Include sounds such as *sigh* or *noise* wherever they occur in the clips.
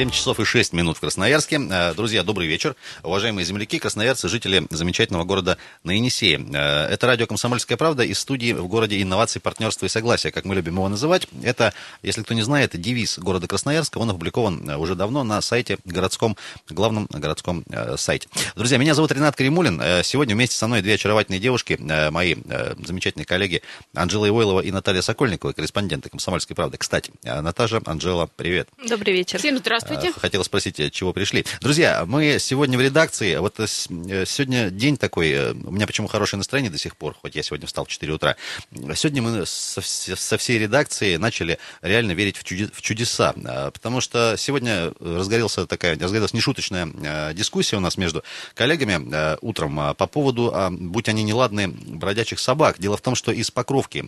7 часов и 6 минут в Красноярске. Э, друзья, добрый вечер. Уважаемые земляки, красноярцы, жители замечательного города на Енисее. Э, это радио «Комсомольская правда» из студии в городе инноваций, партнерства и согласия, как мы любим его называть. Это, если кто не знает, девиз города Красноярска. Он опубликован э, уже давно на сайте городском, главном городском сайте. Друзья, меня зовут Ренат Каримулин. Сегодня вместе со мной две очаровательные девушки, мои замечательные коллеги Анжела Ивойлова и Наталья Сокольникова, корреспонденты «Комсомольской правды». Кстати, Наташа, Анжела, привет. Добрый вечер. Всем здравствуйте. Здравствуйте. Э, хотела спросить, э, чего пришли. Друзья, мы сегодня в редакции, вот э, сегодня день такой, у меня почему хорошее настроение до сих пор, хоть я сегодня встал в 4 утра. Сегодня мы со, всей редакции начали реально верить в, в чудеса, потому что сегодня разгорелся такая, разгорелась нешуточная дискуссия у нас между коллегами утром по поводу, будь они неладные, бродячих собак. Дело в том, что из Покровки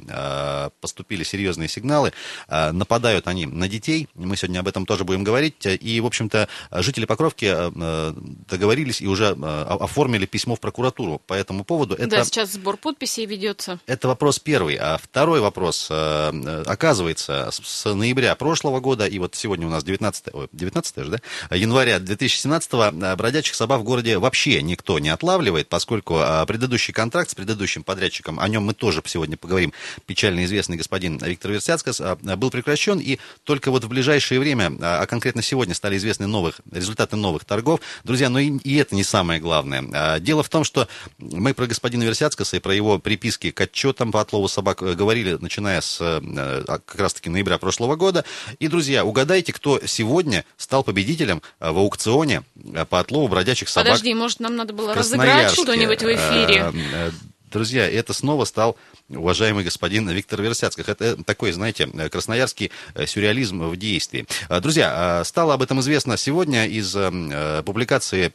поступили серьезные сигналы, нападают они на детей, мы сегодня об этом тоже будем говорить, и, в общем-то, жители Покровки э, э, договорились и уже э, оформили письмо в прокуратуру по этому поводу. Это, да, сейчас сбор подписей ведется. Это вопрос первый. А второй вопрос. Оказывается, с ноября прошлого года, и вот сегодня у нас 19, 19 же, да? января 2017 бродячих собак в городе вообще никто не отлавливает, поскольку предыдущий контракт с предыдущим подрядчиком, о нем мы тоже сегодня поговорим, печально известный господин Виктор Версяцкас, был прекращен, и только вот в ближайшее время, а конкретно сегодня стали известны новых, результаты новых торгов. Друзья, но и, и это не самое главное. А, дело в том, что мы про господина Версяцкаса и про его приписки к отчетам по отлову собак э, говорили, начиная с э, а, как раз-таки ноября прошлого года. И, друзья, угадайте, кто сегодня стал победителем э, в аукционе по отлову бродячих собак. Подожди, может, нам надо было разыграть что-нибудь в эфире? Друзья, это снова стал уважаемый господин Виктор Версяцких. Это такой, знаете, красноярский э, сюрреализм в действии. А, друзья, стало об этом известно сегодня из э, публикации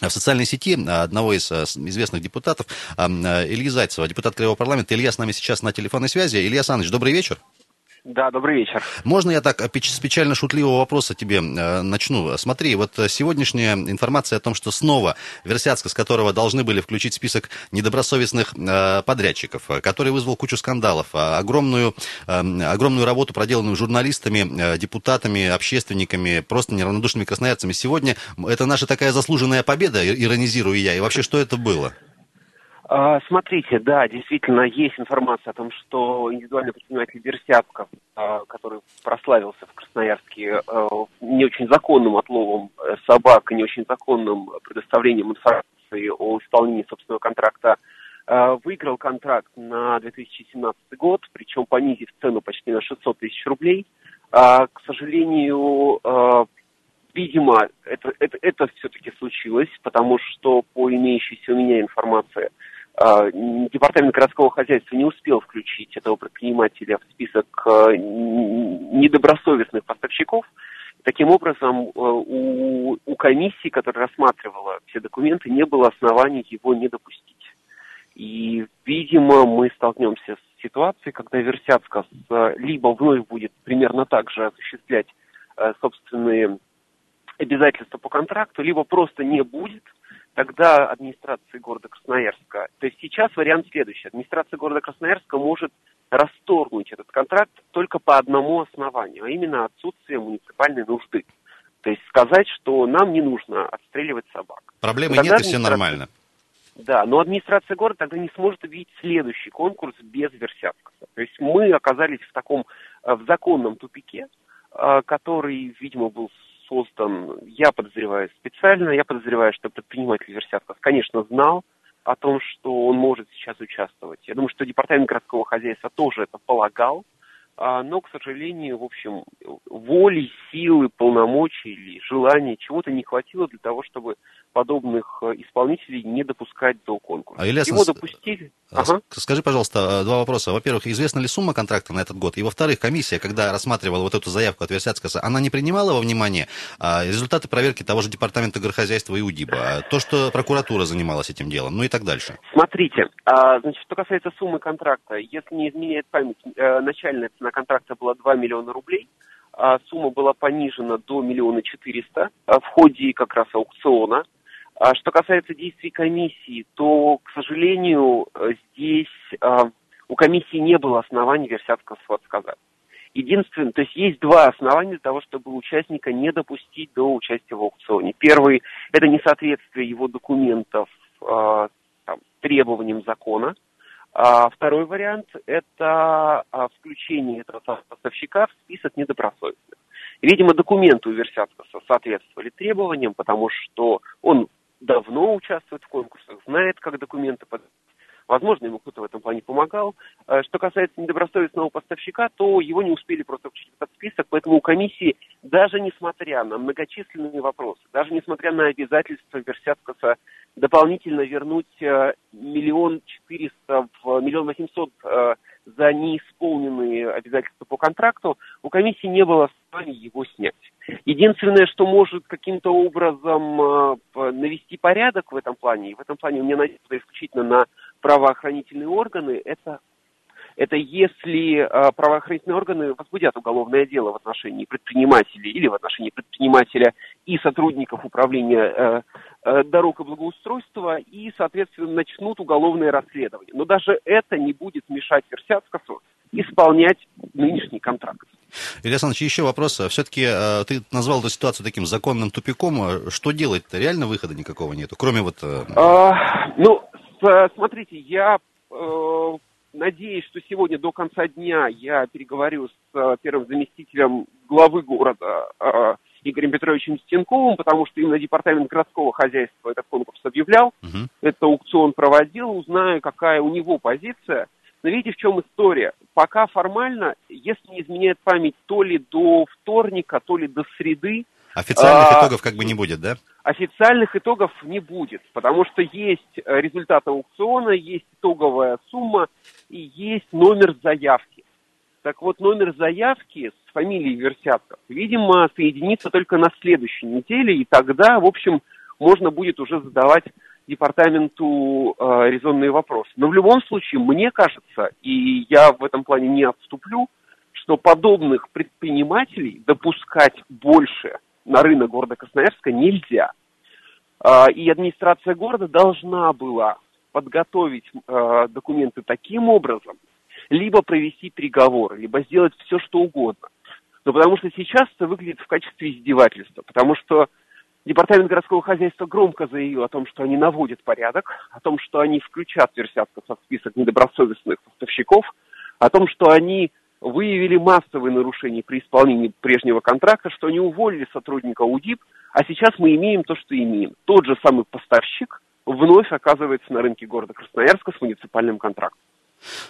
в социальной сети одного из э, известных депутатов, Ильи Зайцева, депутат Краевого парламента. Илья с нами сейчас на телефонной связи. Илья Саныч, добрый вечер. Да, добрый вечер. Можно я так с печально шутливого вопроса тебе э, начну? Смотри, вот э, сегодняшняя информация о том, что снова Версяцка, с которого должны были включить список недобросовестных э, подрядчиков, который вызвал кучу скандалов, огромную, э, огромную работу, проделанную журналистами, депутатами, общественниками, просто неравнодушными красноярцами. Сегодня это наша такая заслуженная победа, иронизирую я. И вообще, что это было? А, смотрите, да, действительно есть информация о том, что индивидуальный предприниматель Версяпков, а, который прославился в Красноярске а, не очень законным отловом э, собак и не очень законным предоставлением информации о исполнении собственного контракта, выиграл контракт на 2017 год, причем понизив цену почти на 600 тысяч рублей. К сожалению, видимо, это, это, это все-таки случилось, потому что по имеющейся у меня информации – а, департамент городского хозяйства не успел включить этого предпринимателя в список а, недобросовестных поставщиков. Таким образом, а, у, у комиссии, которая рассматривала все документы, не было оснований его не допустить. И, видимо, мы столкнемся с ситуацией, когда Версяцкос либо вновь будет примерно так же осуществлять собственные обязательства по контракту, либо просто не будет – тогда администрации города Красноярска. То есть сейчас вариант следующий. Администрация города Красноярска может расторгнуть этот контракт только по одному основанию, а именно отсутствие муниципальной нужды. То есть сказать, что нам не нужно отстреливать собак. Проблемы тогда нет, и все нормально. Да, но администрация города тогда не сможет объявить следующий конкурс без Версяткаса. То есть мы оказались в таком, э, в законном тупике, э, который, видимо, был создан, я подозреваю, специально. Я подозреваю, что предприниматель Версятков, конечно, знал о том, что он может сейчас участвовать. Я думаю, что департамент городского хозяйства тоже это полагал. А, но, к сожалению, в общем, воли, силы, полномочий или желания чего-то не хватило для того, чтобы подобных э, исполнителей не допускать до конкурса. А, Ильяс, Его допустили. Ага. Скажи, пожалуйста, э, два вопроса. Во-первых, известна ли сумма контракта на этот год? И во-вторых, комиссия, когда рассматривала вот эту заявку от Версяцкаса, она не принимала во внимание а, результаты проверки того же департамента горохозяйства и УДИБа, а то, что прокуратура занималась этим делом, ну и так дальше? Смотрите, значит, что касается суммы контракта, если не изменяет память, э, начальная цена цена контракта была 2 миллиона рублей. А сумма была понижена до миллиона четыреста а в ходе как раз аукциона. А что касается действий комиссии, то, к сожалению, здесь а, у комиссии не было оснований Версятского отказать. Единственное, то есть есть два основания для того, чтобы участника не допустить до участия в аукционе. Первый – это несоответствие его документов там, требованиям закона. А второй вариант – это а, включение этого поставщика в список недобросовестных. Видимо, документы у Версятского соответствовали требованиям, потому что он давно участвует в конкурсах, знает, как документы подать Возможно, ему кто-то в этом плане помогал. Э, что касается недобросовестного поставщика, то его не успели просто включить в этот список, поэтому у комиссии, даже несмотря на многочисленные вопросы, даже несмотря на обязательства Версяткаса дополнительно вернуть миллион четыреста в миллион восемьсот э, за неисполненные обязательства по контракту, у комиссии не было оснований его снять. Единственное, что может каким-то образом навести порядок в этом плане, и в этом плане мне надеяться исключительно на правоохранительные органы, это, это если э, правоохранительные органы возбудят уголовное дело в отношении предпринимателей или в отношении предпринимателя и сотрудников управления э, э, дорог и благоустройства и, соответственно, начнут уголовное расследование. Но даже это не будет мешать Версятскому исполнять нынешний контракт. Илья Александрович, еще вопрос. Все-таки э, ты назвал эту ситуацию таким законным тупиком. Что делать-то? Реально выхода никакого нету, кроме вот... Э, а, ну, Э, смотрите, я э, надеюсь, что сегодня до конца дня я переговорю с э, первым заместителем главы города э, Игорем Петровичем Стенковым, потому что именно департамент городского хозяйства этот конкурс объявлял, uh-huh. это аукцион проводил, узнаю, какая у него позиция. Но видите, в чем история? Пока формально, если не изменяет память, то ли до вторника, то ли до среды. Официальных а, итогов как бы не будет, да? официальных итогов не будет, потому что есть э, результат аукциона, есть итоговая сумма и есть номер заявки. Так вот, номер заявки с фамилией Версятков, видимо, соединится только на следующей неделе, и тогда, в общем, можно будет уже задавать департаменту э, резонные вопросы. Но в любом случае, мне кажется, и я в этом плане не отступлю, что подобных предпринимателей допускать больше – на рынок города Красноярска нельзя. А, и администрация города должна была подготовить а, документы таким образом, либо провести переговоры, либо сделать все, что угодно. Но потому что сейчас это выглядит в качестве издевательства, потому что Департамент городского хозяйства громко заявил о том, что они наводят порядок, о том, что они включат Версятсков в список недобросовестных поставщиков, о том, что они выявили массовые нарушения при исполнении прежнего контракта, что они уволили сотрудника УДИП, а сейчас мы имеем то, что имеем. Тот же самый поставщик вновь оказывается на рынке города Красноярска с муниципальным контрактом.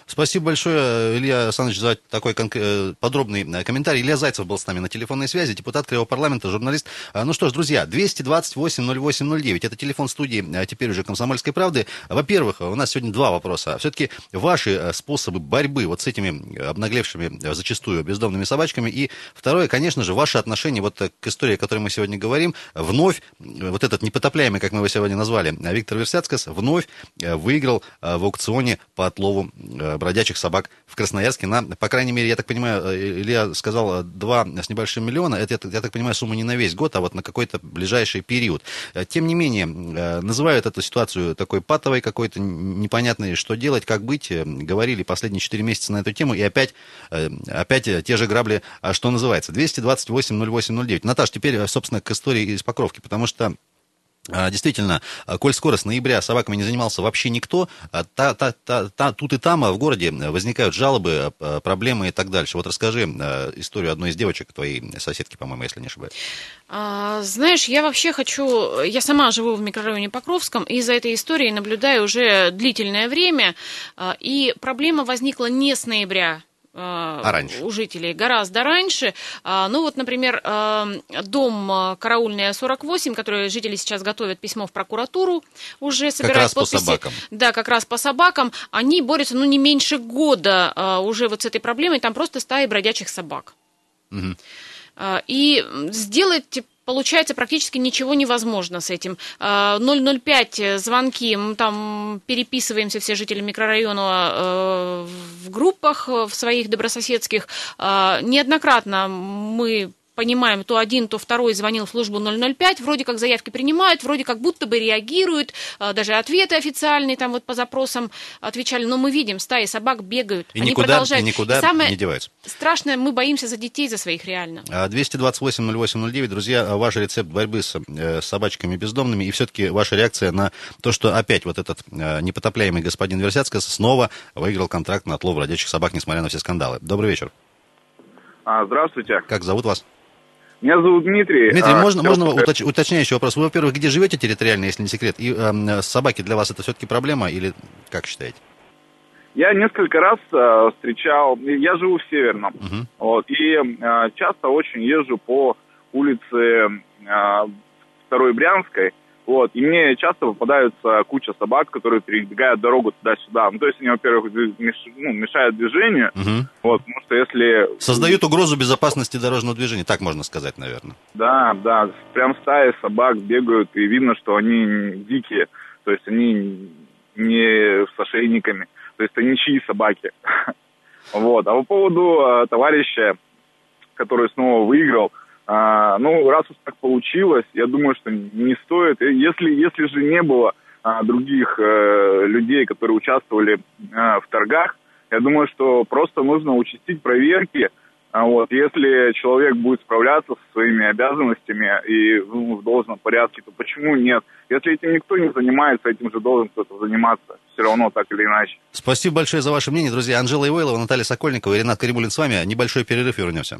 Спасибо большое, Илья Александрович, за такой э, подробный э, комментарий. Илья Зайцев был с нами на телефонной связи, депутат Кривого парламента, журналист. А, ну что ж, друзья, 228-08-09, это телефон студии, а теперь уже «Комсомольской правды». Во-первых, у нас сегодня два вопроса. Все-таки ваши э, способы борьбы вот с этими обнаглевшими зачастую бездомными собачками. И второе, конечно же, ваше отношение вот к истории, о которой мы сегодня говорим. Вновь вот этот непотопляемый, как мы его сегодня назвали, Виктор Версяцкас, вновь выиграл в аукционе по отлову бродячих собак в Красноярске на, по крайней мере, я так понимаю, э, Илья сказал, 2 с небольшим миллиона, это, я так понимаю, сумма не на весь год, а вот на какой-то ближайший период. Э, тем не менее, называют эту ситуацию такой патовой какой-то, непонятной, что делать, как быть, говорили последние 4 месяца на эту тему, и опять, опять те же грабли, а что называется, 228 08 09. Наташ, теперь, собственно, к истории из Покровки, потому что действительно, а, коль скоро с ноября собаками не занимался вообще никто, а, та, та, та, та, тут и там в городе возникают жалобы, проблемы и так дальше. Вот расскажи историю одной из девочек, твоей соседки, по-моему, если не ошибаюсь. Знаешь, я вообще хочу... Я сама живу в микрорайоне Покровском, и за этой историей наблюдаю уже длительное время. И проблема возникла не с ноября а раньше? у жителей гораздо раньше. А, ну вот, например, а, дом Караульная 48, который жители сейчас готовят письмо в прокуратуру, уже собирают как раз подписи. По собакам. Да, как раз по собакам. Они борются, ну, не меньше года уже вот с этой проблемой. Там просто стаи бродячих собак. Угу. И сделать получается практически ничего невозможно с этим. 005 а, звонки, мы там переписываемся все жители микрорайона э, в группах в своих добрососедских. А, неоднократно мы понимаем, то один, то второй звонил в службу 005, вроде как заявки принимают, вроде как будто бы реагируют, а, даже ответы официальные там вот по запросам отвечали, но мы видим, стаи собак бегают, и они никуда, продолжают. И никуда и самое не деваются. Страшное, мы боимся за детей, за своих реально. 228-08-09, друзья, ваш рецепт борьбы с э, собачками бездомными и все-таки ваша реакция на то, что опять вот этот э, непотопляемый господин Версяцкас снова выиграл контракт на отлов бродячих собак, несмотря на все скандалы. Добрый вечер. А, здравствуйте. Как зовут вас? Меня зовут Дмитрий. Дмитрий, а, можно, можно уточ, уточняющий вопрос? Вы, во-первых, где живете территориально, если не секрет? И э, собаки для вас это все-таки проблема или как считаете? Я несколько раз э, встречал, я живу в Северном, uh-huh. вот, и э, часто очень езжу по улице э, Второй Брянской, вот, и мне часто попадаются куча собак, которые перебегают дорогу туда-сюда. Ну, то есть они, во-первых, меш, ну, мешают движению, угу. вот, потому что если... Создают угрозу безопасности дорожного движения, так можно сказать, наверное. Да, да, прям стаи собак бегают, и видно, что они дикие, то есть они не с ошейниками, то есть это ничьи собаки. *laughs* Вот, а по поводу э, товарища, который снова выиграл, а, ну, раз уж так получилось, я думаю, что не стоит. Если, если же не было а, других э, людей, которые участвовали а, в торгах, я думаю, что просто нужно участить проверки. А вот, если человек будет справляться со своими обязанностями и ну, в должном порядке, то почему нет? Если этим никто не занимается, этим же должен кто-то заниматься. Все равно так или иначе. Спасибо большое за ваше мнение, друзья. Анжела Ивойлова, Наталья Сокольникова и Ренат Каримулин с вами. Небольшой перерыв и вернемся.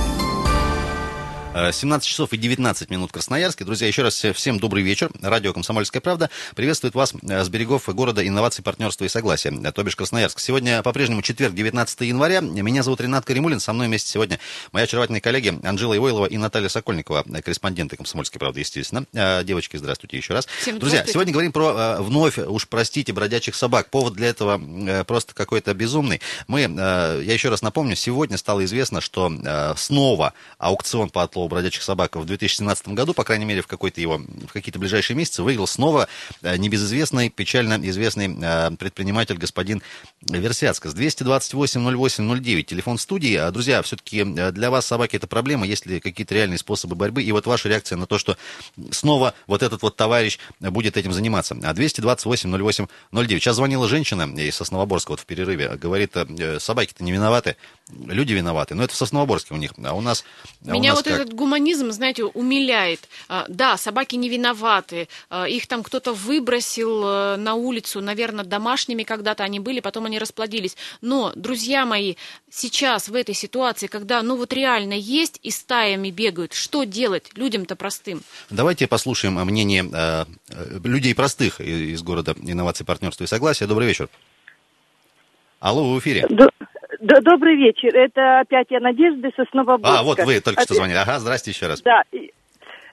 17 часов и 19 минут Красноярске. Друзья, еще раз всем добрый вечер. Радио «Комсомольская правда» приветствует вас с берегов города инноваций, партнерства и согласия, то бишь Красноярск. Сегодня по-прежнему четверг, 19 января. Меня зовут Ренат Каримулин. Со мной вместе сегодня мои очаровательные коллеги Анжела Ивойлова и Наталья Сокольникова, корреспонденты «Комсомольской правды», естественно. Девочки, здравствуйте еще раз. Всем Друзья, сегодня говорим про вновь, уж простите, бродячих собак. Повод для этого просто какой-то безумный. Мы, я еще раз напомню, сегодня стало известно, что снова аукцион по отлову бродячих собак в 2017 году, по крайней мере, в, какой-то его, в какие-то ближайшие месяцы, выиграл снова небезызвестный, печально известный предприниматель господин Версяцкас. 228-08-09, телефон студии. Друзья, все-таки для вас собаки это проблема, есть ли какие-то реальные способы борьбы? И вот ваша реакция на то, что снова вот этот вот товарищ будет этим заниматься. 228-08-09. Сейчас звонила женщина из Сосновоборска вот в перерыве, говорит, собаки-то не виноваты, люди виноваты. Но это в Сосновоборске у них, а у нас... Меня у нас вот как? этот гуманизм, знаете, умиляет. А, Да, собаки не виноваты. А, Их там кто-то выбросил э, на улицу, наверное, домашними когда-то они были, потом они расплодились. Но, друзья мои, сейчас в этой ситуации, когда, ну вот реально есть и стаями бегают, что делать людям-то простым? Давайте послушаем мнение э, людей простых из города инноваций, партнерства и согласия. Добрый вечер. Алло, вы в эфире. Да, добрый вечер. Это опять я Надежда Сосновоборска. А, вот вы только что звонили. Ага, здрасте еще раз. Да.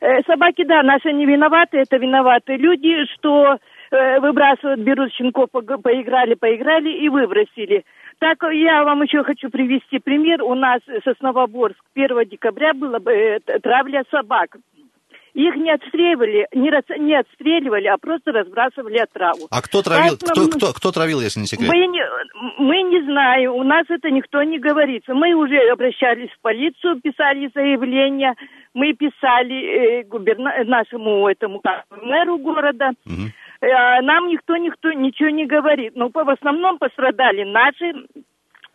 Э, Собаки, да, наши не виноваты, это виноваты люди, что э, выбрасывают, берут щенков, поиграли, поиграли и выбросили. Так я вам еще хочу привести пример. У нас Сосновоборск 1 декабря была бы, э, травля собак. Их не отстреливали, не, рас- не отстреливали, а просто разбрасывали отраву. А кто травил, кто, Поэтому- кто, кто травил, если не секрет? Мы не, мы не знаем, у нас это никто не говорит. Мы уже обращались в полицию, писали заявление, мы писали э, губерна- нашему этому как, мэру города. Э, нам никто, никто ничего не говорит. Но по, в основном пострадали наши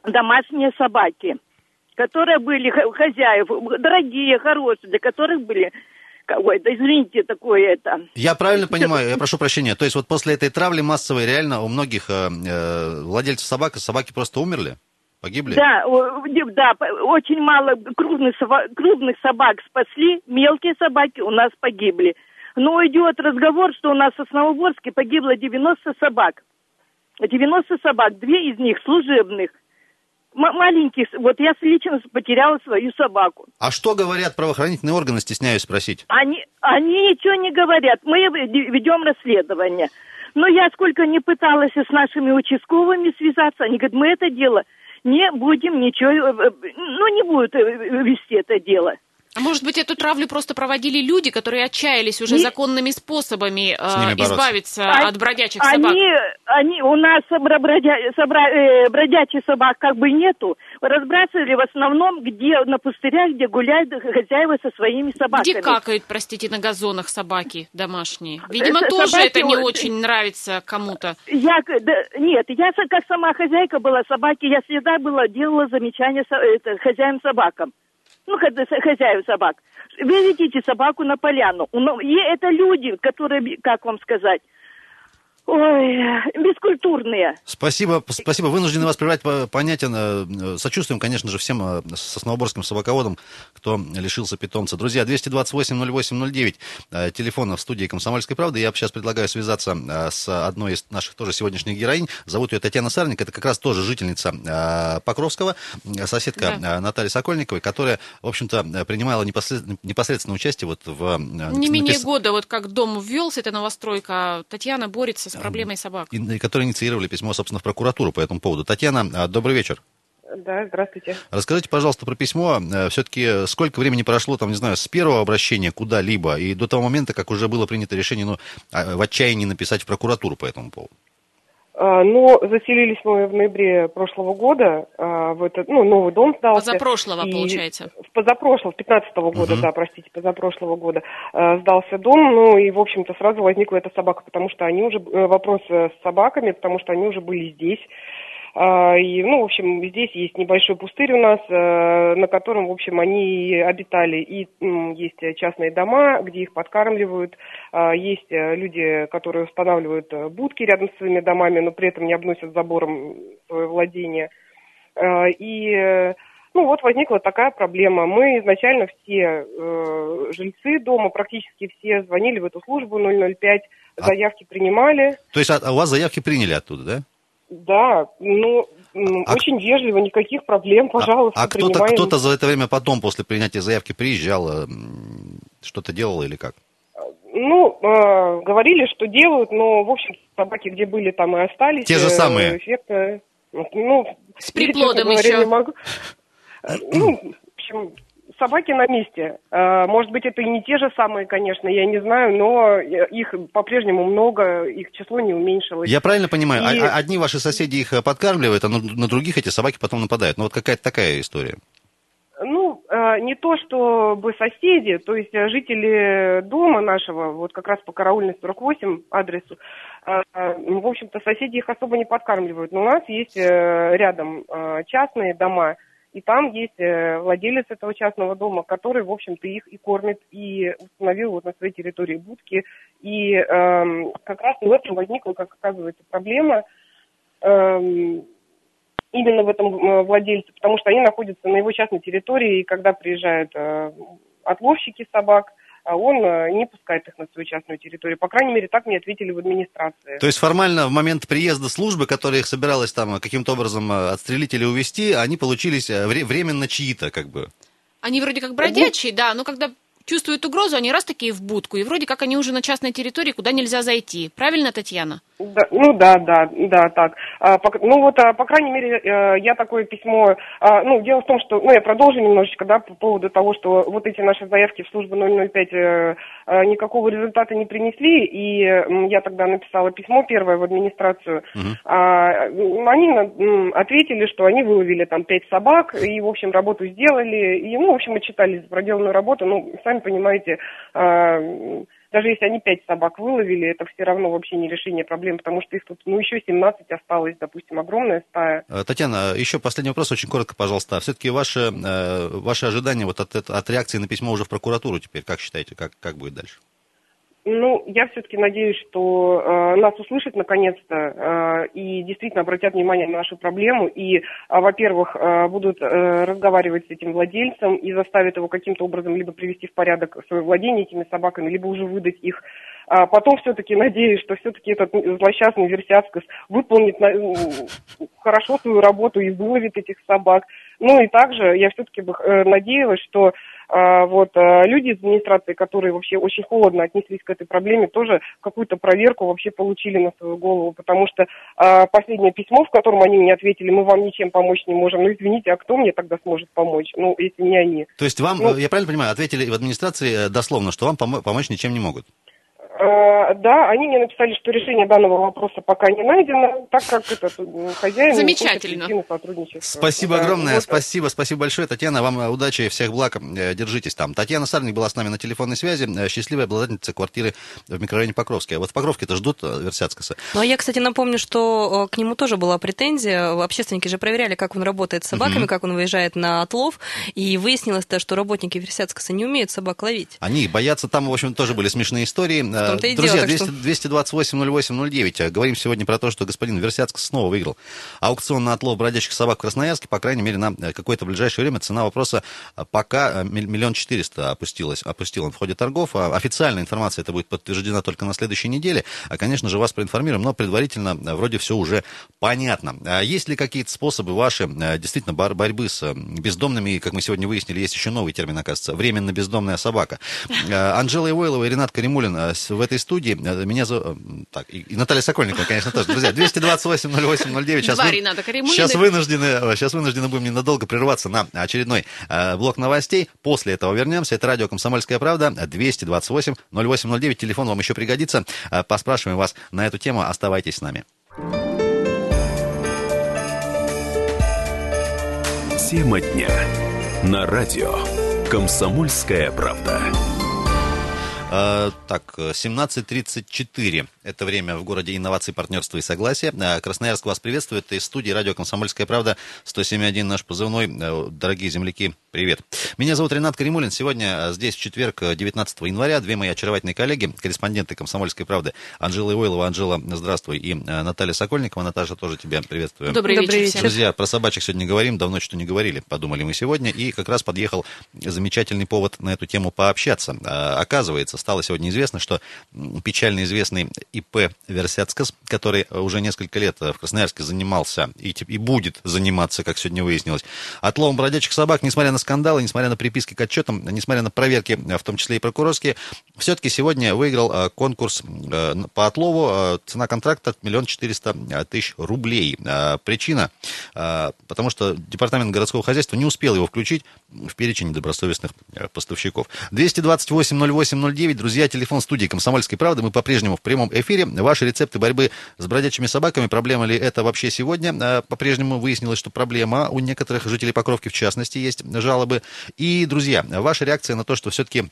домашние собаки, которые были хозяев, дорогие, хорошие, для которых были какой-то, извините, такое это. Я правильно *laughs* понимаю, я прошу прощения, то есть вот после этой травли массовой реально у многих э, э, владельцев собак собаки просто умерли? Погибли? Да, да, очень мало крупных, крупных собак спасли, мелкие собаки у нас погибли. Но идет разговор, что у нас в Основоборске погибло 90 собак. 90 собак, две из них служебных. М- маленьких, вот я лично потеряла свою собаку. А что говорят правоохранительные органы, стесняюсь спросить? Они, они ничего не говорят. Мы ведем расследование. Но я сколько не пыталась с нашими участковыми связаться, они говорят, мы это дело не будем ничего, э, э, ну, не будут э, вести это дело. А может быть, эту травлю просто проводили люди, которые отчаялись уже Не- законными способами э, С избавиться А- от бродячих собак? Они, они, у нас бродя- собра- э, бродячих собак как бы нету. Разбрасывали в основном, где на пустырях, где гуляют хозяева со своими собаками. Где какают, простите, на газонах собаки домашние? Видимо, Это тоже собаки это не очень нравится кому-то. Я, к- да, нет, я с- как сама хозяйка была собаки, я всегда была, делала замечания хозяин собакам. Ну, хозя- хозяев собак. Вы ведите собаку на поляну. Ну, и это люди, которые, как вам сказать, ой, бескультурные. Спасибо, спасибо. Вынуждены вас прервать по- понятен. э, Сочувствуем, конечно же, всем э, сосновоборским собаководам, кто лишился питомца. Друзья, 228-08-09, э, телефон в студии «Комсомольской правды». Я сейчас предлагаю связаться с одной из наших тоже сегодняшних героинь. Зовут ее Татьяна Сарник. Это как раз тоже жительница Покровского, соседка Да. Натальи Сокольниковой, которая, в общем-то, принимала непосредственно, непосредственное участие вот в... Не менее напис- года, вот как дом ввелся, эта новостройка, Татьяна борется с проблемой собак. и- и которые инициировали письмо, собственно, в прокуратуру по этому поводу. Татьяна, э, добрый вечер. Да, здравствуйте. Расскажите, пожалуйста, про письмо. Все-таки сколько времени прошло, там, не знаю, с первого обращения куда-либо и до того момента, как уже было принято решение, ну, а, в отчаянии написать в прокуратуру по этому поводу? А, Ну, заселились мы в ноябре прошлого года а, в этот, ну, новый дом сдался. Позапрошлого, И получается. В позапрошлого, 15 года, Мгм. да, простите, позапрошлого года а, сдался дом, ну, и, в общем-то, сразу возникла эта собака, потому что они уже, э, вопрос э, с собаками, потому что они уже были здесь. А, И, ну, в общем, здесь есть небольшой пустырь у нас, э, на котором, в общем, они обитали. И есть частные дома, где их подкармливают. А, Есть э, люди, которые устанавливают э, будки рядом с своими домами, но при этом не обносят забором свое владение. А, И, ну, вот возникла такая проблема. Мы изначально все э, жильцы дома, практически все, звонили в эту службу 005, А- заявки принимали. То есть а, а у вас заявки приняли оттуда, да? Да, ну, А- очень вежливо, никаких проблем, пожалуйста, а а кто-то, принимаем. кто-то за это время потом, после принятия заявки, приезжал, э, что-то делал или как? Ну, э, говорили, что делают, но, в общем, собаки где были, там и остались. Те же Э, самые? Эффекта, ну, С приплодом говоря, еще. не могу. *clears throat* Ну, в общем, собаки на месте. Э, Может быть, это и не те же самые, конечно, я не знаю, но э, их по-прежнему много, их число не уменьшилось. Я правильно понимаю, а- И- а- одни ваши соседи их э, подкармливают, а на, других эти собаки потом нападают. Ну, вот какая-то такая история. Ну, не то чтобы соседи, то есть жители дома нашего, вот как раз по Караульной 48 адресу, в общем-то, соседи их особо не подкармливают. Но у нас есть рядом частные дома, и там есть э, владелец этого частного дома, который, в общем-то, их и кормит, и установил вот на своей территории будки. И эм, как раз в этом возникла, как оказывается, проблема. Эм, именно в этом э, владельце, потому что они находятся на его частной территории, и когда приезжают э, отловщики собак, он э, не пускает их на свою частную территорию. По крайней мере, так мне ответили в администрации. То есть формально в момент приезда службы, которая их собиралась там каким-то образом э, отстрелить или увезти, они получились э, вре- временно чьи-то, как бы. Они вроде как бродячие, да, но когда чувствуют угрозу, они раз такие в будку, и вроде как они уже на частной территории, куда нельзя зайти. Правильно, Татьяна? Да, ну да, да, да, так. А, по- ну вот, а, по крайней мере, э, я такое письмо, а, ну, дело в том, что, ну, я продолжу немножечко, да, по поводу того, что вот эти наши заявки в службу 005 э, э, никакого результата не принесли, и м, я тогда написала письмо первое в администрацию, Мгм. А, они м, ответили, что они выловили там пять собак, и, в общем, работу сделали, и, ну, в общем, отчитались за проделанную работу, ну, сами понимаете, а, даже если они пять собак выловили, это все равно вообще не решение проблем, потому что их тут, ну, еще 17 осталось, допустим, огромная стая. Э, Татьяна, еще последний вопрос, очень коротко, пожалуйста. Все-таки ваши, э, ваши ожидания вот от, от реакции на письмо уже в прокуратуру теперь, как считаете, как, как будет дальше? Ну, я все-таки надеюсь, что э, нас услышат наконец-то э, и действительно обратят внимание на нашу проблему и, а, во-первых, э, будут э, разговаривать с этим владельцем и заставят его каким-то образом либо привести в порядок свое владение этими собаками, либо уже выдать их. А потом все-таки надеюсь, что все-таки этот злосчастный Версиаскас выполнит на- м, хорошо свою работу и выловит этих собак. Ну и также я все-таки бы э, надеялась, что а, вот а, люди из администрации, которые вообще очень холодно отнеслись к этой проблеме, тоже какую-то проверку вообще получили на свою голову, потому что а, последнее письмо, в котором они мне ответили, мы вам ничем помочь не можем. Ну, извините, а кто мне тогда сможет помочь? Ну, если не они. То есть вам, Ну, я правильно понимаю, ответили в администрации э, дословно, что вам помо- помочь ничем не могут? А, да, они мне написали, что решение данного вопроса пока не найдено, так как этот м, хозяин не хочет Замечательно. на сотрудничество. Спасибо Да, огромное, вот. спасибо, спасибо большое, Татьяна, вам э, удачи, всех благ, э, держитесь там. Татьяна Сарник была с нами на телефонной связи, э, счастливая обладательница квартиры в микрорайоне Покровская. Вот в Покровке-то ждут э, Версяцкаса. Ну, а я, кстати, напомню, что э, к нему тоже была претензия. Общественники же проверяли, как он работает с собаками, Мгм. как он выезжает на отлов. И выяснилось-то, что работники Версятскаса не умеют собак ловить. Они боятся, там, в общем, тоже были смешные истории. Том-то и Друзья, дело, 200 228-08-09. Э, Говорим сегодня про то, что господин Версяцк снова выиграл аукцион на отлов бродячих собак в Красноярске. По крайней мере, на э, какое-то ближайшее время цена вопроса э, пока э, миллион четыреста опустилась, опустил он в ходе торгов. А Официальная информация это будет подтверждена только на следующей неделе. А, конечно же, вас проинформируем, но предварительно вроде все уже понятно. А Есть ли какие-то способы ваши действительно бор- борьбы с бездомными, и, как мы сегодня выяснили, есть еще новый термин, оказывается, временно бездомная собака. Анжела Ивойлова и Ренат Каримулин в этой студии. Э, Меня зовут... Так, и и Наталья Сокольникова, конечно, тоже. Друзья, 228-08-09. Сейчас, Два вы- Рената сейчас вынуждены, э, сейчас вынуждены будем ненадолго прерваться на очередной э, блок новостей. После этого вернемся. Это радио «Комсомольская правда». 228-08-09. Телефон вам еще пригодится. Э, Поспрашиваем вас на эту тему. Оставайтесь с нами. Тема дня. На радио. Комсомольская правда. Э, Так, э, 17.34. Это время в городе инноваций, партнерства и согласия. Э, Красноярск вас приветствует. Из студии радио «Комсомольская правда» 107.1 наш позывной. Э, Дорогие земляки, привет. Меня зовут Ренат Каримулин. Сегодня э, здесь в четверг, э, 19 января, две мои очаровательные коллеги, корреспонденты «Комсомольской правды» Анжела Ивойлова. Анжела, здравствуй. И э, Наталья Сокольникова. Наташа, тоже тебя приветствую. Добрый, Добрый вечер вечер. Друзья, про собачек сегодня говорим, давно что не говорили, подумали мы сегодня, и как раз подъехал замечательный повод на эту тему пообщаться. А, Оказывается, стало сегодня известно, что печально известный ИП Версяцкас, который уже несколько лет в Красноярске занимался и, и будет заниматься, как сегодня выяснилось, отловом бродячих собак, несмотря на скандалы, несмотря на приписки к отчетам, несмотря на проверки, в том числе и прокурорские, все-таки сегодня выиграл а, конкурс а, по отлову. А, Цена контракта миллион четыреста тысяч рублей. Причина, потому что департамент городского хозяйства не успел его включить в перечень недобросовестных э, поставщиков. 228-08-09, друзья, телефон студии «Комсомольской правды». Мы по-прежнему в прямом эфире. Ваши рецепты борьбы с бродячими собаками. Проблема ли это вообще сегодня? А, По-прежнему выяснилось, что проблема. У некоторых жителей Покровки, в частности, есть жалобы. И, друзья, ваша реакция на то, что все-таки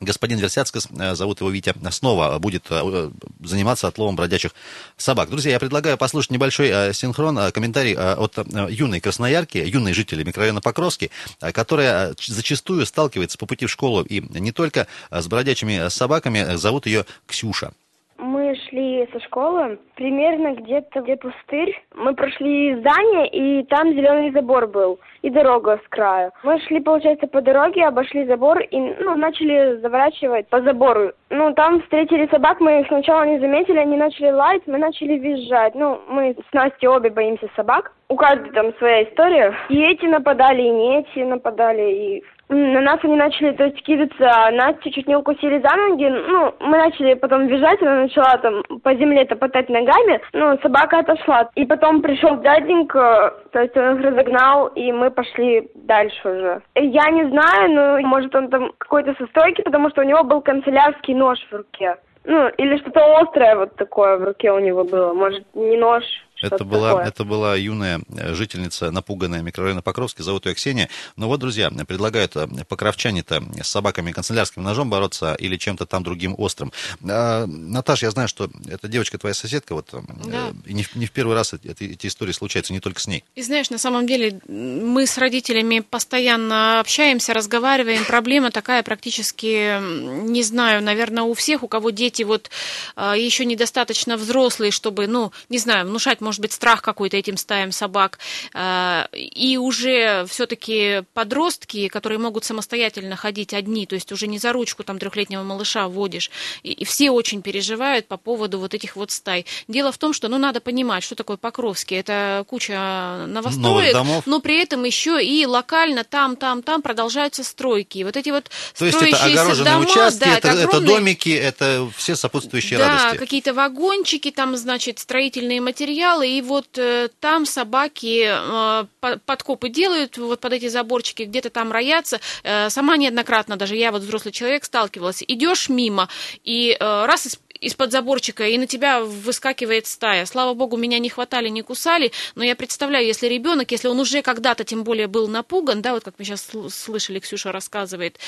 Господин Версяцкас, э, зовут его Витя, снова будет э, заниматься отловом бродячих собак. Друзья, я предлагаю послушать небольшой э, синхрон, комментарий от юной красноярки, юной жители микрорайона Покровский, э, которая зачастую сталкивается по пути в школу и не только с бродячими собаками. Зовут ее Ксюша. Мы шли со школы, примерно где-то где пустырь. Мы прошли здание, и там зеленый забор был, и дорога с краю. Мы шли, получается, по дороге, обошли забор и ну, начали заворачивать по забору. Ну, там встретили собак, мы их сначала не заметили, они начали лаять, мы начали визжать. Ну, мы с Настей обе боимся собак. У каждой там своя история. И эти нападали, и не эти нападали, и на нас они начали, то есть, кидаться, а Настю чуть не укусили за ноги, ну, мы начали потом бежать, она начала там по земле топотать ногами, ну, собака отошла. И потом пришел дяденька, то есть он их разогнал, и мы пошли дальше уже. Я не знаю, но может он там какой-то со стойки, потому что у него был канцелярский нож в руке. Ну, или что-то острое вот такое в руке у него было, может, не нож, Это была, такое. это была юная э, жительница, напуганная микрорайона Покровский, зовут ее Ксения. Но вот, друзья, предлагают э, покровчане-то с собаками канцелярским ножом бороться или чем-то там другим острым. А, Наташа, я знаю, что эта девочка твоя соседка, вот, э, Да. и не, не в первый раз эти, эти истории случаются, не только с ней. И знаешь, на самом деле мы с родителями постоянно общаемся, разговариваем. Проблема такая практически, не знаю, наверное, у всех, у кого дети вот еще недостаточно взрослые, чтобы, ну, не знаю, внушать может быть, страх какой-то этим стаям собак. А, и уже все-таки подростки, которые могут самостоятельно ходить одни, то есть уже не за ручку там трехлетнего малыша водишь, и, и все очень переживают по поводу вот этих вот стай. Дело в том, что, ну, надо понимать, что такое Покровский. Это куча новостроек, но при этом еще и локально там, там, там продолжаются стройки. И вот эти вот то есть это огороженные дома, участки, да, это, это, это домики, это все сопутствующие да, радости. Да, какие-то вагончики, там, значит, строительные материалы, и вот э, там собаки э, подкопы делают, вот под эти заборчики, где-то там роятся. Э, сама неоднократно, даже я вот взрослый человек сталкивалась, идешь мимо, и раз из из-под заборчика, и на тебя выскакивает стая. Слава богу, меня не хватали, не кусали, но я представляю, если ребенок, если он уже когда-то, тем более, был напуган, да, вот как мы сейчас слышали, Ксюша рассказывает,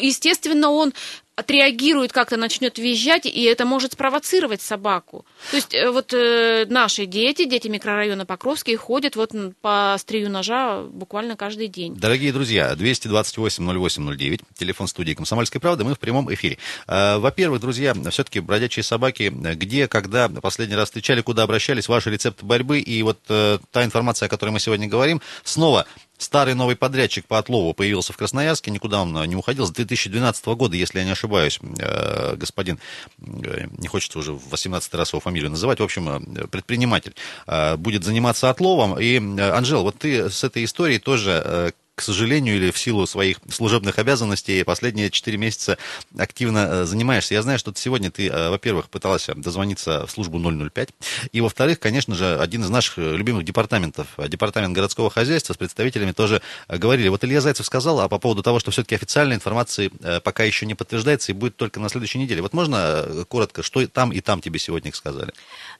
естественно, он отреагирует как-то, начнет визжать, и это может спровоцировать собаку. То есть э, вот э, наши дети, дети микрорайона Покровский, ходят вот по острию ножа буквально каждый день. Дорогие друзья, 228-08-09, телефон студии «Комсомольской правды», мы в прямом эфире. Э, во-первых, друзья, все-таки бродячие собаки, где, когда последний раз встречали, куда обращались, ваши рецепты борьбы, и вот э, та информация, о которой мы сегодня говорим, снова Старый новый подрядчик по отлову появился в Красноярске, никуда он не уходил, с 2012 года, если я не ошибаюсь, э, господин, э, не хочется уже в 18 раз его фамилию называть, в общем, э, предприниматель, будет заниматься отловом. И, Анжел, вот ты с этой историей тоже к сожалению, или в силу своих служебных обязанностей последние 4 месяца активно э, занимаешься. Я знаю, что сегодня ты, э, во-первых, пыталась дозвониться в службу 005, и, во-вторых, конечно же, один из наших э, любимых департаментов, департамент городского хозяйства с представителями тоже говорили. Вот Илья Зайцев сказал, а по поводу того, что все-таки официальной информации пока еще не подтверждается и будет только на следующей неделе. Вот можно коротко, что там и там тебе сегодня сказали?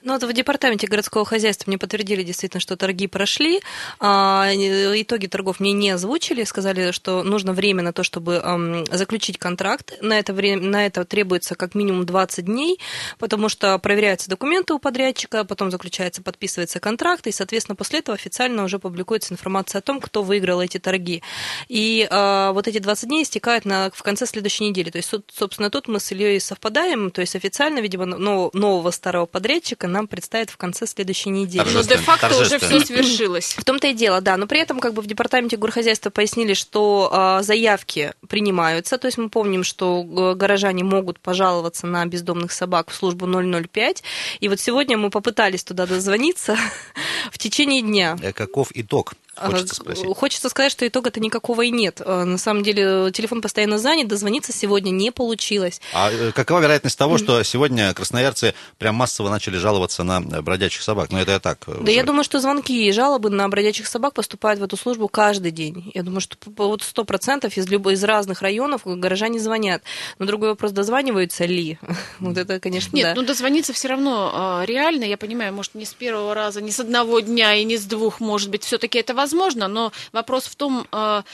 Ну, вот в департаменте городского хозяйства мне подтвердили действительно, что торги прошли. А, итоги торгов мне не озвучили озвучили, сказали, что нужно время на то, чтобы эм, заключить контракт. На это, время, на это требуется как минимум 20 дней, потому что проверяются документы у подрядчика, потом заключается, подписывается контракт, и, соответственно, после этого официально уже публикуется информация о том, кто выиграл эти торги. И э, вот эти 20 дней истекают на, в конце следующей недели. То есть, собственно, тут мы с Ильей совпадаем, то есть официально, видимо, нового старого подрядчика нам представят в конце следующей недели. Но де-факто уже все свершилось. В том-то и дело, да. Но при этом как бы в департаменте горхозяйства хозяйства пояснили, что э, заявки принимаются, то есть мы помним, что э, горожане могут пожаловаться на бездомных собак в службу 005, и вот сегодня мы попытались туда дозвониться *laughs* в течение дня. Э, каков итог? Хочется спросить. Хочется сказать, что итога-то никакого и нет. Э, на самом деле телефон постоянно занят, дозвониться сегодня не получилось. А э, какова вероятность того, что сегодня красноярцы прям массово начали жаловаться на бродячих собак? Ну, это я так. Да, я думаю, что звонки и жалобы на бродячих собак поступают в эту службу каждый день. Я думаю, что вот сто процентов из, любой, из разных районов горожане звонят. Но другой вопрос, дозваниваются ли? *laughs* Вот это, конечно, Нет, да. ну дозвониться все равно а, реально, я понимаю, может, не с первого раза, не с одного дня и не с двух, может быть, все-таки это возможно, но вопрос в том, а,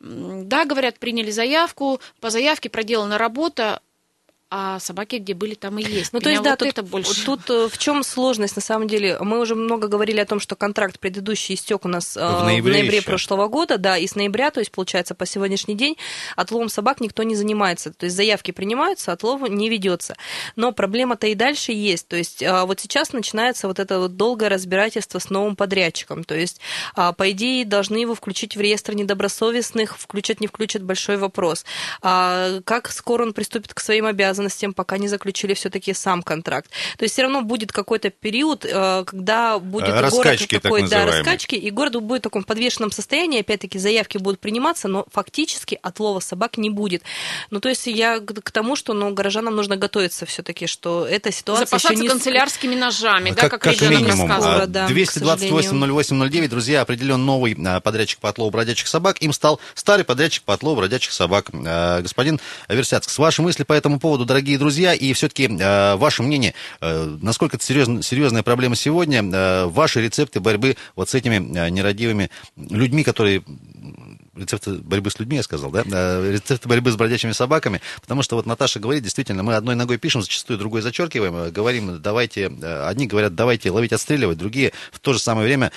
да, говорят, приняли заявку, по заявке проделана работа, а собаки, где были, там и есть. Ну, то есть, да, вот тут, это больше. тут э, в чем сложность, на самом деле? Мы уже много говорили о том, что контракт предыдущий истек у нас в ноябре, в ноябре прошлого года, да, и с ноября, то есть, получается, по сегодняшний день отловом собак никто не занимается. То есть, заявки принимаются, отлов не ведется. Но проблема-то и дальше есть. То есть, а, вот сейчас начинается вот это вот долгое разбирательство с новым подрядчиком. То есть, а, по идее, должны его включить в реестр недобросовестных, включат, не включат, большой вопрос. А как скоро он приступит к своим обязанностям? Обязанностям, пока не заключили все-таки сам контракт. То есть все равно будет какой-то период, э, когда будет раскачки, город такой, да, раскачки, и город будет в таком подвешенном состоянии, опять-таки заявки будут приниматься, но фактически отлова собак не будет. Ну, то есть я к тому, что ну, горожанам нужно готовиться все-таки, что эта ситуация Запасаться еще не... канцелярскими ножами, как, да, как, как минимум. рассказывала. Да, 228-08-09, друзья, определен новый а, подрядчик по отлову бродячих собак. Им стал старый подрядчик по отлову бродячих собак. А, господин Версяцк, с ваши мысли по этому поводу, дорогие друзья, и все-таки э, ваше мнение, э, насколько это серьезно, серьезная проблема сегодня, э, ваши рецепты борьбы вот с этими э, нерадивыми людьми, которые рецепты борьбы с людьми, я сказал, да, э, рецепты борьбы с бродячими собаками, потому что вот Наташа говорит, действительно, мы одной ногой пишем, зачастую другой зачеркиваем, э, говорим, давайте, э, одни говорят, давайте ловить, отстреливать, другие в то же самое время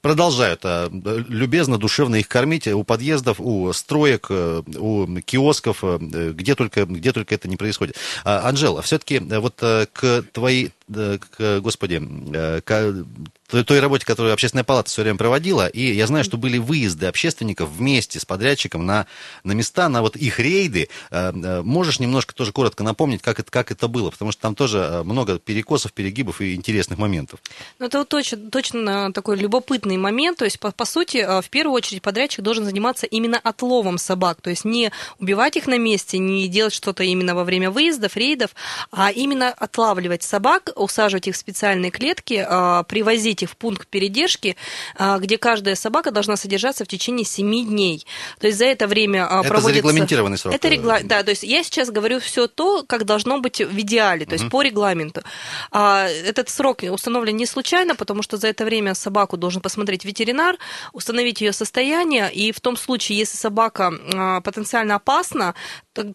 продолжают любезно, душевно их кормить у подъездов, у строек, у киосков, где только, где только это не происходит. А, Анжела, все-таки вот к твоей к, господи, э, к той, работе, которую общественная палата все время проводила, и я знаю, что были выезды общественников вместе с подрядчиком на, на места, на вот их рейды. Можешь немножко тоже коротко напомнить, как это, как это было? Потому что там тоже много перекосов, перегибов и интересных моментов. Ну, это вот точно, точно такой любопытный момент. То есть, по, по сути, в первую очередь подрядчик должен заниматься именно отловом собак. То есть, не убивать их на месте, не делать что-то именно во время выездов, рейдов, а именно отлавливать собак, усаживать их в специальные клетки, а, привозить их в пункт передержки, а, где каждая собака должна содержаться в течение 7 дней. То есть за это время а, это проводится... Это зарегламентированный срок. Это регла... Да, то есть я сейчас говорю все то, как должно быть в идеале, то есть угу. по регламенту. Этот срок установлен не случайно, потому что за это время собаку должен посмотреть ветеринар, установить ее состояние, и в том случае, если собака потенциально опасна,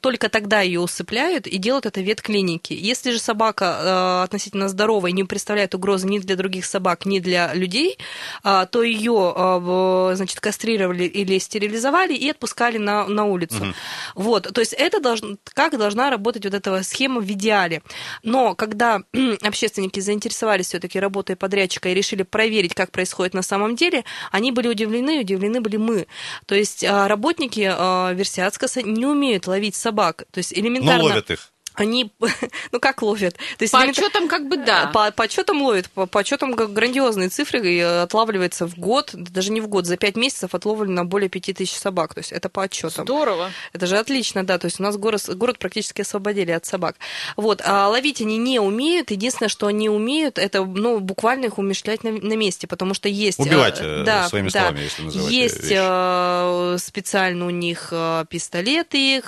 только тогда ее усыпляют и делают это в ветклинике. Если же собака э, относительно здоровая и не представляет угрозы ни для других собак, ни для людей, э, то ее э, значит, кастрировали или стерилизовали и отпускали на, на улицу. Угу. Вот, то есть это должно, как должна работать вот эта схема в идеале. Но когда *clears throat* общественники заинтересовались все-таки работой подрядчика и решили проверить, как происходит на самом деле, они были удивлены, удивлены были мы. То есть э, работники Версиацкаса не умеют ловить собак. То есть элементарно... Ну, ловят их они, *laughs* ну как ловят? То есть, по отчетам как бы да. По, по отчетам ловят, по, по отчетам грандиозные цифры, и отлавливается в год, даже не в год, за пять месяцев отловлено более пяти тысяч собак, то есть это по отчетам. Здорово. Это же отлично, да, то есть у нас город, город практически освободили от собак. Вот, а ловить они не умеют, единственное, что они умеют, это, ну, буквально их умешлять на, на месте, потому что есть... Убивать, э, да, своими да, словами, если называть Есть вещи. Э, специально у них э, пистолеты,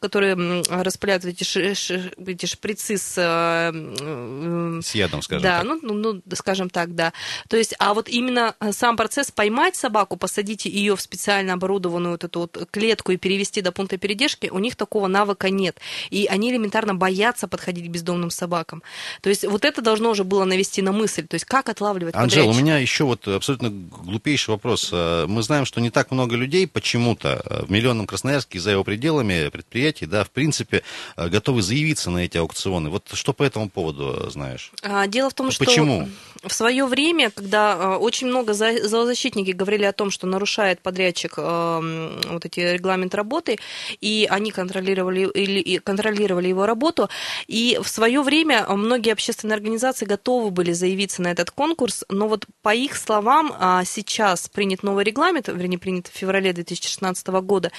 которые распыляют эти, эти шприцы с... Э, с ядом, скажем да, так. Ну, ну, ну, скажем так, да. То есть, а вот именно э, сам процесс поймать собаку, посадить ее в специально оборудованную вот эту вот клетку и перевести до пункта передержки, у них такого навыка нет. И они элементарно боятся подходить к бездомным собакам. То есть, вот это должно уже было навести на мысль. То есть, как отлавливать Анжела, у меня еще вот абсолютно глупейший вопрос. Э, мы знаем, что не так много людей почему-то в миллионном Красноярске и за его пределами предприятий, да, в принципе, готовы заявиться на эти аукционы. Вот что по этому поводу знаешь? А, дело в том, что Почему? в свое время, когда а, очень много зоозащитники говорили о том, что нарушает подрядчик а, вот эти регламент работы, и они контролировали, или, контролировали его работу, и в свое время многие общественные организации готовы были заявиться на этот конкурс, но вот по их словам сейчас принят новый регламент, вернее, принят в феврале 2016 года.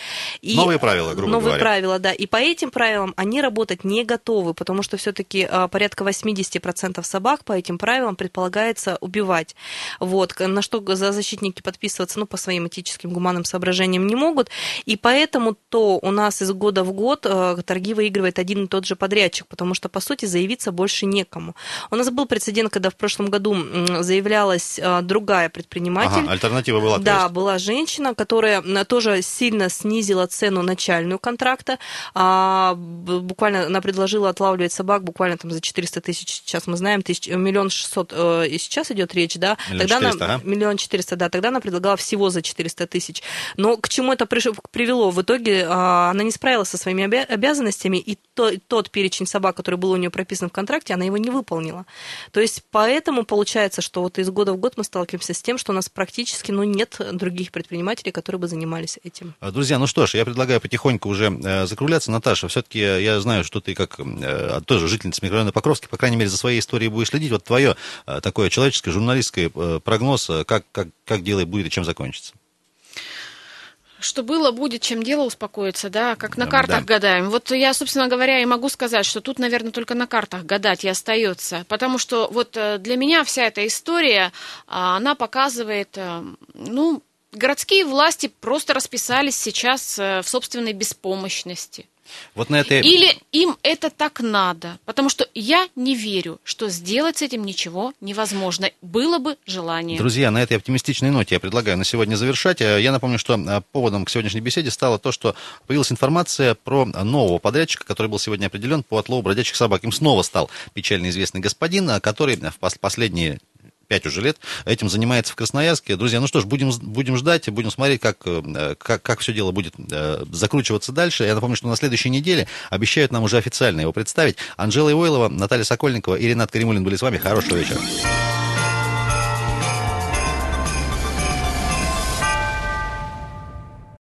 И новые правила, грубо новые говоря. Новые правила, да. И по этим правилам они работать не готовы, потому что все-таки а, порядка 80% собак по этим правилам предполагается убивать. Вот, на что защитники подписываться, ну, по своим этическим гуманным соображениям не могут. И поэтому то у нас из года в год а, торги выигрывает один и тот же подрядчик, потому что, по сути, заявиться больше некому. У нас был прецедент, когда в прошлом году заявлялась а, другая предприниматель. Ага, альтернатива была. Да, была женщина, которая тоже сильно снизила цену начальную контракта. Буквально она предложила отлавливать собак буквально там за 400 тысяч, сейчас мы знаем, тысяч, миллион шестьсот э, и сейчас идет речь, да? Миллион тогда 400, она, а? Миллион четыреста, да, тогда она предлагала всего за 400 тысяч. Но к чему это привело? В итоге э, она не справилась со своими обя- обязанностями, и то, тот перечень собак, который был у нее прописан в контракте, она его не выполнила. То есть поэтому получается, что вот из года в год мы сталкиваемся с тем, что у нас практически ну, нет других предпринимателей, которые бы занимались этим. Друзья, ну что ж, я предлагаю потихоньку уже э, закругляться. Наташа, все-таки я знаю, что ты как э, тоже жительница микрорайона Покровский, по крайней мере, за своей историей будешь следить. Вот твое э, такое человеческое, журналистское э, прогноз, как, как, как дело будет и чем закончится. Что было, будет, чем дело успокоится, да, как на картах да. гадаем. Вот я, собственно говоря, и могу сказать, что тут, наверное, только на картах гадать и остается. Потому что вот для меня вся эта история, она показывает, ну, городские власти просто расписались сейчас в собственной беспомощности. Вот на этой... Или им это так надо, потому что я не верю, что сделать с этим ничего невозможно. Было бы желание. Друзья, на этой оптимистичной ноте я предлагаю на сегодня завершать. Э, я напомню, что э, поводом к сегодняшней беседе стало то, что появилась информация про нового подрядчика, который был сегодня определен по отлову бродячих собак. Им снова стал печально известный господин, э, который в последние 5 уже лет, этим занимается в Красноярске. Друзья, ну что ж, будем, будем ждать, будем смотреть, как, э, как, как все дело будет э, закручиваться дальше. Я напомню, что на следующей неделе обещают нам уже официально его представить. Анжела Ивойлова, Наталья Сокольникова и Ренат Каримулин были с вами. Хорошего вечера.